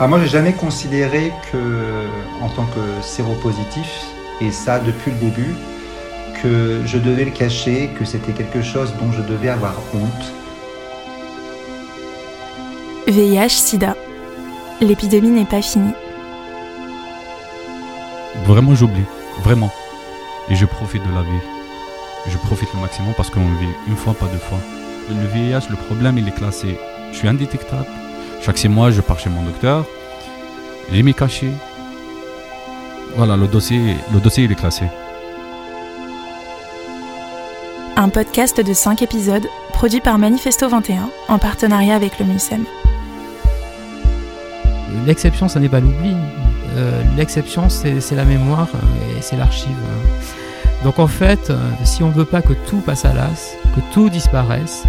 ah, Moi, j'ai jamais considéré que, en tant que séropositif, et ça depuis le début, que je devais le cacher, que c'était quelque chose dont je devais avoir honte. VIH-Sida. L'épidémie n'est pas finie. Vraiment, j'oublie. Vraiment. Et je profite de la vie. Je profite le maximum parce qu'on vit une fois, pas deux fois. Le VIH, le problème, il est classé. Je suis indétectable. Chaque six mois, je pars chez mon docteur. J'ai mis caché. Voilà, le dossier, le dossier, il est classé. Un podcast de 5 épisodes produit par Manifesto 21 en partenariat avec le MUSEM. L'exception, ça n'est pas l'oubli. Euh, l'exception, c'est la mémoire et c'est l'archive. Donc en fait, euh, si on ne veut pas que tout passe à l'as, que tout disparaisse,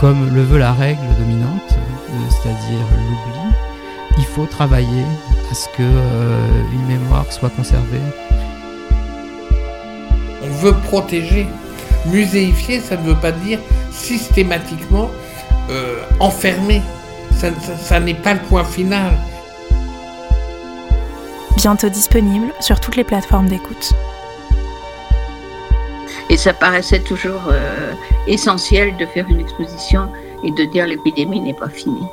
comme le veut la règle dominante, euh, c'est-à-dire l'oubli, il faut travailler à ce que une mémoire soit conservée. On veut protéger. Muséifier, ça ne veut pas dire systématiquement enfermer. ça n'est pas le point final bientôt disponible sur toutes les plateformes d'écoute. Ça paraissait toujours euh, essentiel de faire une exposition et de dire l'épidémie n'est pas finie.